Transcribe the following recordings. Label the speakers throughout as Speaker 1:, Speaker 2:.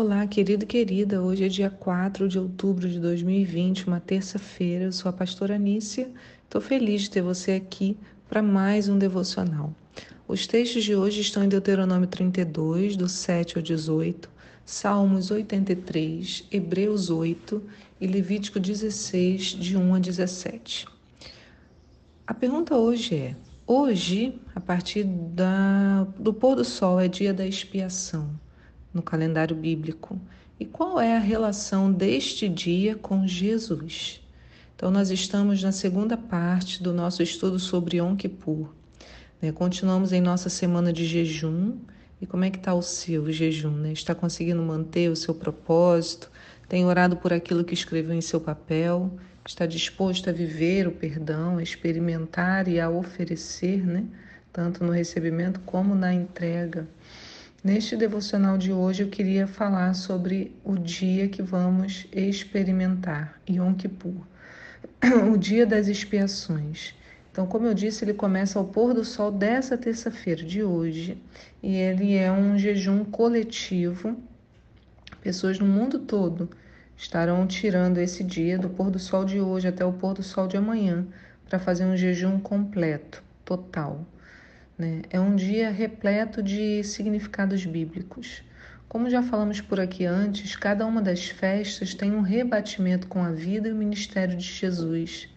Speaker 1: Olá, querido e querida. Hoje é dia 4 de outubro de 2020, uma terça-feira. Eu sou a pastora Anícia. Estou feliz de ter você aqui para mais um devocional. Os textos de hoje estão em Deuteronômio 32, do 7 ao 18, Salmos 83, Hebreus 8 e Levítico 16, de 1 a 17. A pergunta hoje é: hoje, a partir da, do pôr do sol, é dia da expiação no calendário bíblico. E qual é a relação deste dia com Jesus? Então, nós estamos na segunda parte do nosso estudo sobre Yom Kippur. Né? Continuamos em nossa semana de jejum. E como é que está o seu jejum? Né? Está conseguindo manter o seu propósito? Tem orado por aquilo que escreveu em seu papel? Está disposto a viver o perdão, a experimentar e a oferecer, né? tanto no recebimento como na entrega? Neste devocional de hoje eu queria falar sobre o dia que vamos experimentar, Yom Kippur, o dia das expiações. Então, como eu disse, ele começa ao pôr do sol dessa terça-feira de hoje e ele é um jejum coletivo. Pessoas no mundo todo estarão tirando esse dia do pôr do sol de hoje até o pôr do sol de amanhã para fazer um jejum completo, total. Né? É um dia repleto de significados bíblicos. Como já falamos por aqui antes, cada uma das festas tem um rebatimento com a vida e o ministério de Jesus.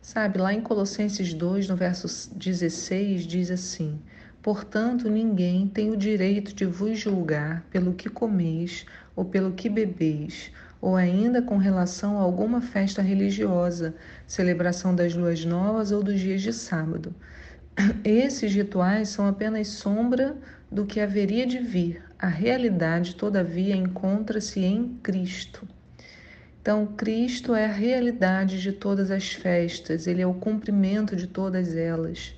Speaker 1: Sabe, lá em Colossenses 2, no verso 16, diz assim: Portanto, ninguém tem o direito de vos julgar pelo que comeis ou pelo que bebeis, ou ainda com relação a alguma festa religiosa, celebração das luas novas ou dos dias de sábado esses rituais são apenas sombra do que haveria de vir. A realidade, todavia, encontra-se em Cristo. Então, Cristo é a realidade de todas as festas, ele é o cumprimento de todas elas.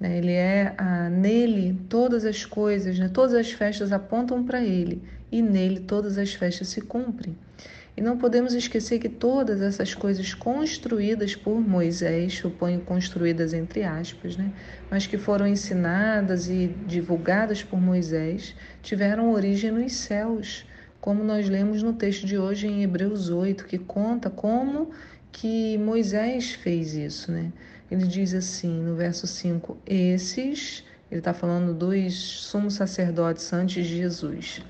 Speaker 1: Né? Ele é a, nele todas as coisas, né? todas as festas apontam para ele e nele todas as festas se cumprem. E não podemos esquecer que todas essas coisas construídas por Moisés, suponho construídas entre aspas, né? mas que foram ensinadas e divulgadas por Moisés, tiveram origem nos céus, como nós lemos no texto de hoje em Hebreus 8, que conta como que Moisés fez isso. Né? Ele diz assim no verso 5: Esses, ele está falando dos sumos sacerdotes antes de Jesus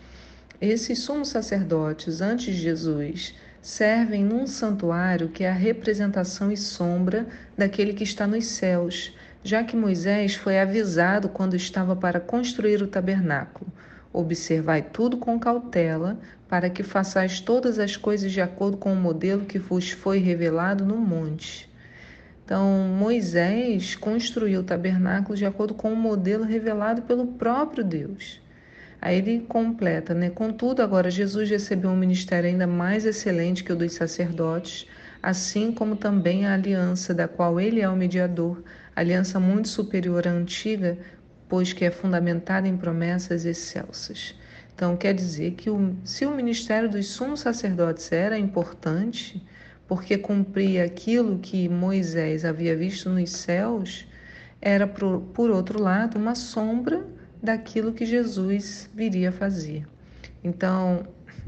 Speaker 1: esses sumos sacerdotes, antes de Jesus, servem num santuário que é a representação e sombra daquele que está nos céus, já que Moisés foi avisado quando estava para construir o tabernáculo. Observai tudo com cautela, para que façais todas as coisas de acordo com o modelo que vos foi revelado no monte. Então, Moisés construiu o tabernáculo de acordo com o modelo revelado pelo próprio Deus. Aí ele completa, né? Contudo, agora Jesus recebeu um ministério ainda mais excelente que o dos sacerdotes, assim como também a aliança da qual ele é o mediador, aliança muito superior à antiga, pois que é fundamentada em promessas excelsas. Então, quer dizer que o, se o ministério dos sumos sacerdotes era importante, porque cumpria aquilo que Moisés havia visto nos céus, era, por, por outro lado, uma sombra daquilo que Jesus viria fazer. Então,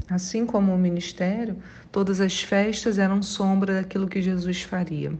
Speaker 1: assim como o ministério, todas as festas eram sombra daquilo que Jesus faria.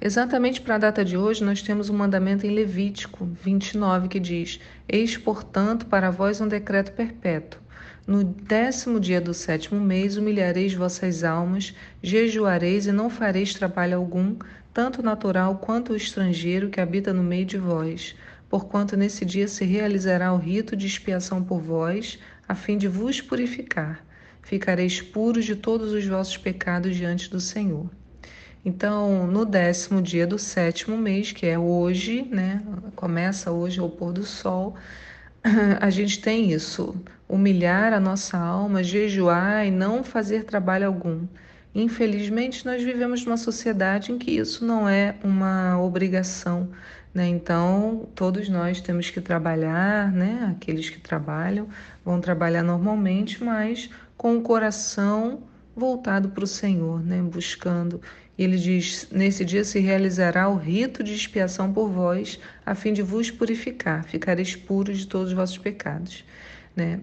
Speaker 1: Exatamente para a data de hoje, nós temos um mandamento em Levítico 29 que diz: Eis, portanto, para vós um decreto perpétuo. No décimo dia do sétimo mês humilhareis vossas almas, jejuareis e não fareis trabalho algum, tanto natural quanto o estrangeiro que habita no meio de vós porquanto nesse dia se realizará o rito de expiação por vós, a fim de vos purificar. Ficareis puros de todos os vossos pecados diante do Senhor. Então, no décimo dia do sétimo mês, que é hoje, né? Começa hoje ao pôr do sol, a gente tem isso: humilhar a nossa alma, jejuar e não fazer trabalho algum. Infelizmente, nós vivemos numa sociedade em que isso não é uma obrigação, né? Então, todos nós temos que trabalhar, né? Aqueles que trabalham vão trabalhar normalmente, mas com o coração voltado para o Senhor, né? Buscando. Ele diz: Nesse dia se realizará o rito de expiação por vós, a fim de vos purificar, ficareis puros de todos os vossos pecados, né?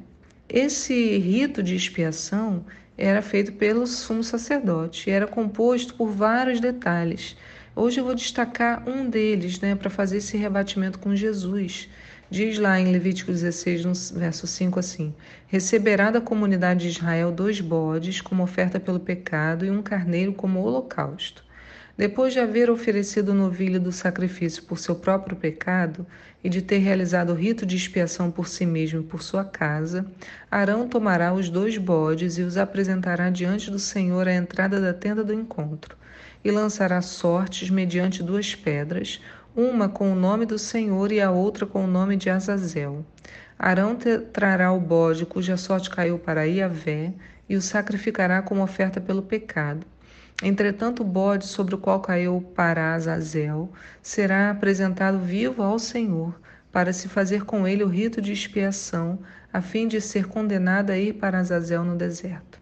Speaker 1: esse rito de expiação era feito pelo sumo sacerdote e era composto por vários detalhes. Hoje eu vou destacar um deles, né, para fazer esse rebatimento com Jesus. Diz lá em Levítico 16, no verso 5 assim: Receberá da comunidade de Israel dois bodes como oferta pelo pecado e um carneiro como holocausto. Depois de haver oferecido o novilho do sacrifício por seu próprio pecado e de ter realizado o rito de expiação por si mesmo e por sua casa, Arão tomará os dois bodes e os apresentará diante do Senhor à entrada da tenda do encontro, e lançará sortes mediante duas pedras, uma com o nome do Senhor e a outra com o nome de Azazel. Arão trará o bode cuja sorte caiu para Iavé e o sacrificará como oferta pelo pecado. Entretanto, o bode sobre o qual caiu para Azazel será apresentado vivo ao Senhor, para se fazer com ele o rito de expiação, a fim de ser condenado a ir para Azazel no deserto.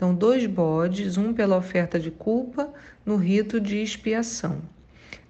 Speaker 1: Então, dois bodes, um pela oferta de culpa, no rito de expiação.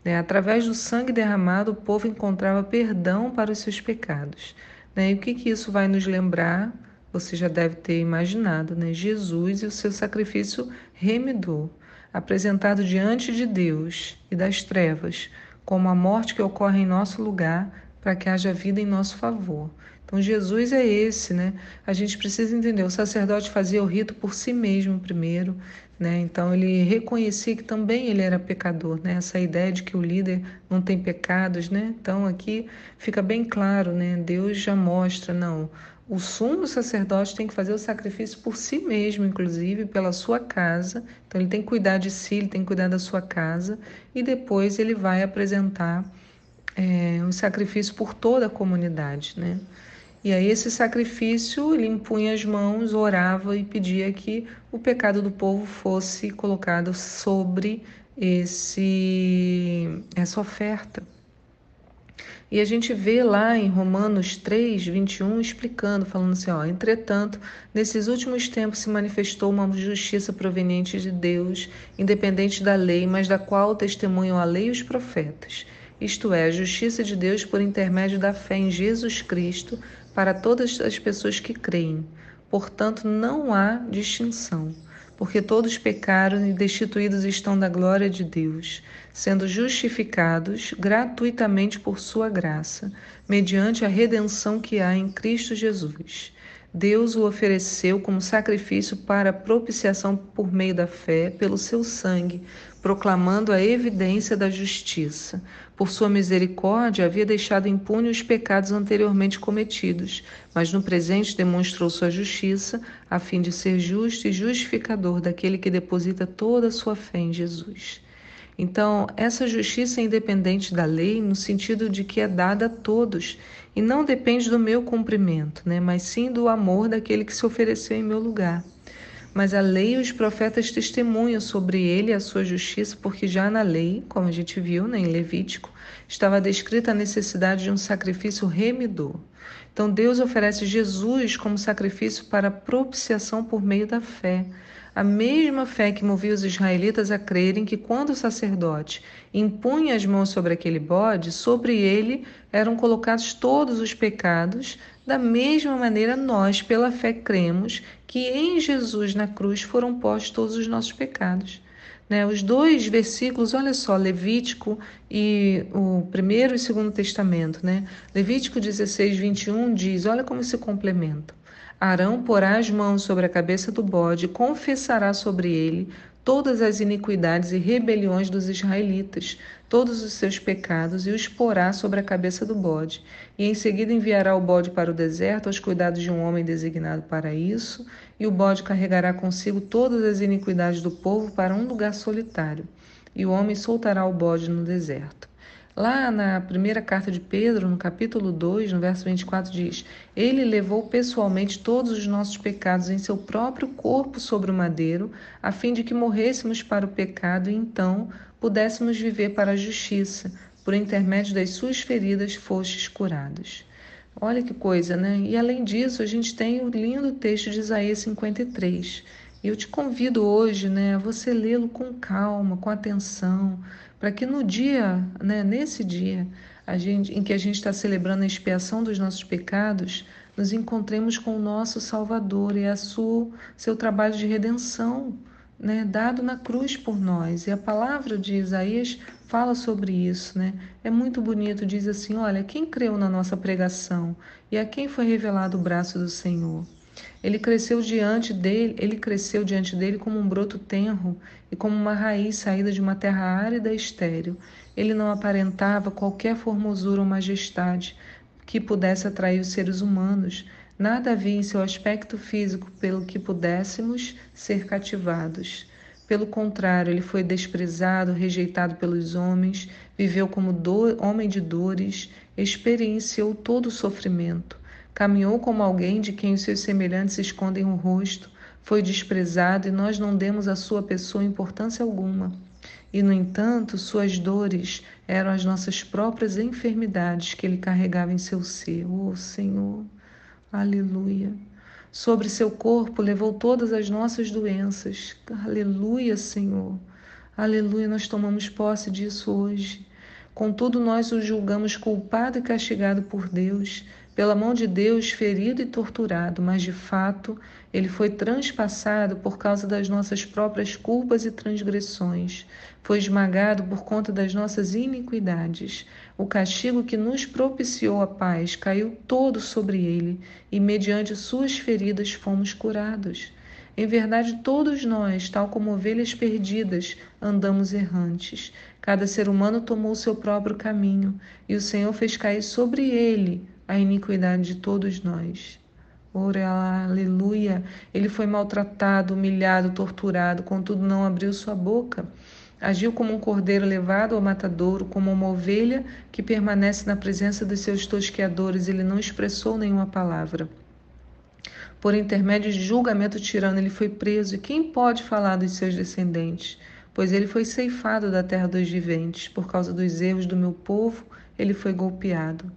Speaker 1: Né? Através do sangue derramado, o povo encontrava perdão para os seus pecados. Né? E o que, que isso vai nos lembrar? Você já deve ter imaginado, né? Jesus e o seu sacrifício remidor apresentado diante de Deus e das trevas, como a morte que ocorre em nosso lugar, para que haja vida em nosso favor. Então, Jesus é esse, né? A gente precisa entender: o sacerdote fazia o rito por si mesmo primeiro, né? Então, ele reconhecia que também ele era pecador, né? Essa ideia de que o líder não tem pecados, né? Então, aqui fica bem claro, né? Deus já mostra, não, o sumo sacerdote tem que fazer o sacrifício por si mesmo, inclusive pela sua casa. Então ele tem que cuidar de si, ele tem que cuidar da sua casa e depois ele vai apresentar é, um sacrifício por toda a comunidade, né? E aí esse sacrifício ele impunha as mãos, orava e pedia que o pecado do povo fosse colocado sobre esse essa oferta. E a gente vê lá em Romanos 3, 21, explicando, falando assim: ó, entretanto, nesses últimos tempos se manifestou uma justiça proveniente de Deus, independente da lei, mas da qual testemunham a lei e os profetas. Isto é, a justiça de Deus por intermédio da fé em Jesus Cristo para todas as pessoas que creem. Portanto, não há distinção porque todos pecaram e destituídos estão da glória de Deus, sendo justificados gratuitamente por sua graça, mediante a redenção que há em Cristo Jesus. Deus o ofereceu como sacrifício para propiciação por meio da fé, pelo seu sangue, proclamando a evidência da justiça. Por sua misericórdia, havia deixado impune os pecados anteriormente cometidos, mas no presente demonstrou sua justiça, a fim de ser justo e justificador daquele que deposita toda a sua fé em Jesus. Então, essa justiça é independente da lei, no sentido de que é dada a todos e não depende do meu cumprimento, né? mas sim do amor daquele que se ofereceu em meu lugar. Mas a lei e os profetas testemunham sobre ele a sua justiça, porque já na lei, como a gente viu né, em Levítico, estava descrita a necessidade de um sacrifício remidor. Então Deus oferece Jesus como sacrifício para propiciação por meio da fé. A mesma fé que movia os israelitas a crerem que quando o sacerdote impunha as mãos sobre aquele bode, sobre ele eram colocados todos os pecados, da mesma maneira nós, pela fé, cremos que em Jesus na cruz foram postos todos os nossos pecados. Né? Os dois versículos, olha só, Levítico e o primeiro e segundo testamento, né? Levítico 16, 21 diz: olha como se complementam. Arão porá as mãos sobre a cabeça do bode, confessará sobre ele todas as iniquidades e rebeliões dos israelitas, todos os seus pecados, e os porá sobre a cabeça do bode. E em seguida enviará o bode para o deserto, aos cuidados de um homem designado para isso, e o bode carregará consigo todas as iniquidades do povo para um lugar solitário. E o homem soltará o bode no deserto. Lá na primeira carta de Pedro, no capítulo 2, no verso 24, diz: Ele levou pessoalmente todos os nossos pecados em seu próprio corpo sobre o madeiro, a fim de que morrêssemos para o pecado e então pudéssemos viver para a justiça. Por intermédio das suas feridas fostes curados. Olha que coisa, né? E além disso, a gente tem o lindo texto de Isaías 53. E eu te convido hoje, né, a você lê-lo com calma, com atenção, para que no dia, né, nesse dia, gente, em que a gente está celebrando a expiação dos nossos pecados, nos encontremos com o nosso Salvador e a sua, seu trabalho de redenção, né, dado na cruz por nós. E a palavra de Isaías fala sobre isso, né? É muito bonito, diz assim: olha, quem creu na nossa pregação e a quem foi revelado o braço do Senhor? Ele cresceu diante dele, ele cresceu diante dele como um broto tenro e como uma raiz saída de uma terra árida e estéril. Ele não aparentava qualquer formosura ou majestade que pudesse atrair os seres humanos. Nada havia em seu aspecto físico pelo que pudéssemos ser cativados. Pelo contrário, ele foi desprezado, rejeitado pelos homens, viveu como do, homem de dores, experienciou todo o sofrimento. Caminhou como alguém de quem os seus semelhantes escondem o rosto, foi desprezado e nós não demos à sua pessoa importância alguma. E, no entanto, suas dores eram as nossas próprias enfermidades que ele carregava em seu ser. Oh, Senhor, aleluia. Sobre seu corpo levou todas as nossas doenças. Aleluia, Senhor. Aleluia, nós tomamos posse disso hoje. Contudo, nós o julgamos culpado e castigado por Deus pela mão de Deus, ferido e torturado, mas de fato ele foi transpassado por causa das nossas próprias culpas e transgressões. Foi esmagado por conta das nossas iniquidades. O castigo que nos propiciou a paz caiu todo sobre ele, e mediante suas feridas fomos curados. Em verdade, todos nós, tal como ovelhas perdidas, andamos errantes. Cada ser humano tomou seu próprio caminho, e o Senhor fez cair sobre ele a iniquidade de todos nós. Ora, aleluia! Ele foi maltratado, humilhado, torturado, contudo não abriu sua boca. Agiu como um cordeiro levado ao matadouro, como uma ovelha que permanece na presença dos seus tosqueadores. Ele não expressou nenhuma palavra. Por intermédio de julgamento tirano, ele foi preso. E quem pode falar dos seus descendentes? Pois ele foi ceifado da terra dos viventes. Por causa dos erros do meu povo, ele foi golpeado.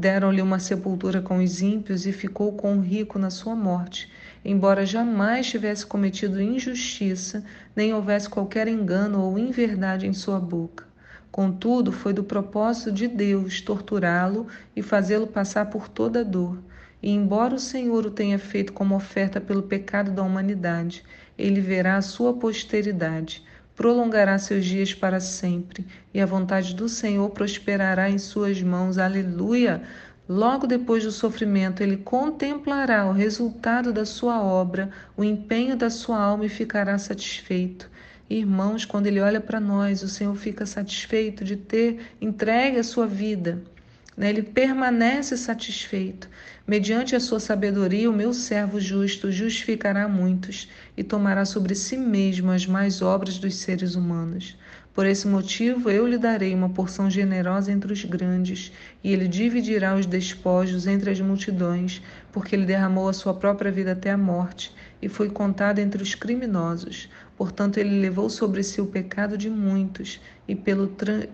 Speaker 1: Deram-lhe uma sepultura com os ímpios e ficou com o rico na sua morte, embora jamais tivesse cometido injustiça, nem houvesse qualquer engano ou inverdade em sua boca. Contudo, foi do propósito de Deus torturá-lo e fazê-lo passar por toda dor. E embora o Senhor o tenha feito como oferta pelo pecado da humanidade, ele verá a sua posteridade prolongará seus dias para sempre, e a vontade do Senhor prosperará em suas mãos. Aleluia! Logo depois do sofrimento, ele contemplará o resultado da sua obra, o empenho da sua alma e ficará satisfeito. Irmãos, quando ele olha para nós, o Senhor fica satisfeito de ter entregue a sua vida. Né? Ele permanece satisfeito. Mediante a sua sabedoria, o meu servo justo justificará muitos e tomará sobre si mesmo as mais obras dos seres humanos. Por esse motivo, eu lhe darei uma porção generosa entre os grandes, e ele dividirá os despojos entre as multidões, porque ele derramou a sua própria vida até a morte e foi contado entre os criminosos. Portanto, ele levou sobre si o pecado de muitos e pelo,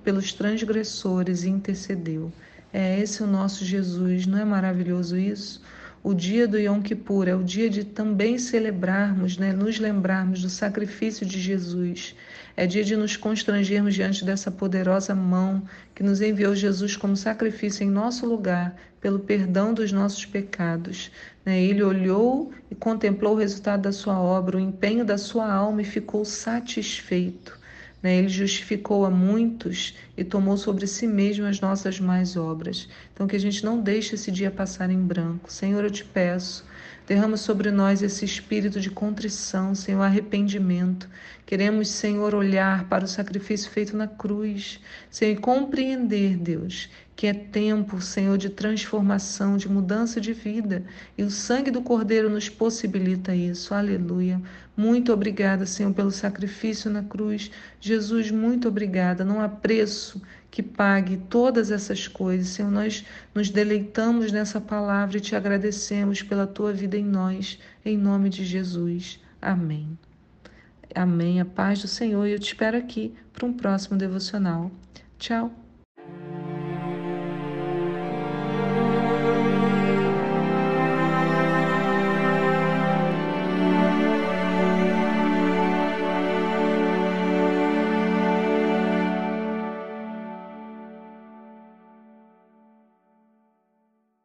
Speaker 1: pelos transgressores intercedeu. É esse o nosso Jesus, não é maravilhoso isso? O dia do Yom Kippur é o dia de também celebrarmos, né, nos lembrarmos do sacrifício de Jesus. É dia de nos constrangermos diante dessa poderosa mão que nos enviou Jesus como sacrifício em nosso lugar, pelo perdão dos nossos pecados. Né? Ele olhou e contemplou o resultado da sua obra, o empenho da sua alma e ficou satisfeito. Né? Ele justificou a muitos e tomou sobre si mesmo as nossas mais obras. Então, que a gente não deixe esse dia passar em branco. Senhor, eu te peço Derrama sobre nós esse espírito de contrição, Senhor, arrependimento. Queremos, Senhor, olhar para o sacrifício feito na cruz, Senhor, e compreender, Deus, que é tempo, Senhor, de transformação, de mudança de vida. E o sangue do Cordeiro nos possibilita isso. Aleluia. Muito obrigada, Senhor, pelo sacrifício na cruz. Jesus, muito obrigada. Não há preço que pague todas essas coisas. Senhor, nós nos deleitamos nessa palavra e te agradecemos pela tua vida em nós, em nome de Jesus. Amém. Amém. A paz do Senhor e eu te espero aqui para um próximo devocional. Tchau.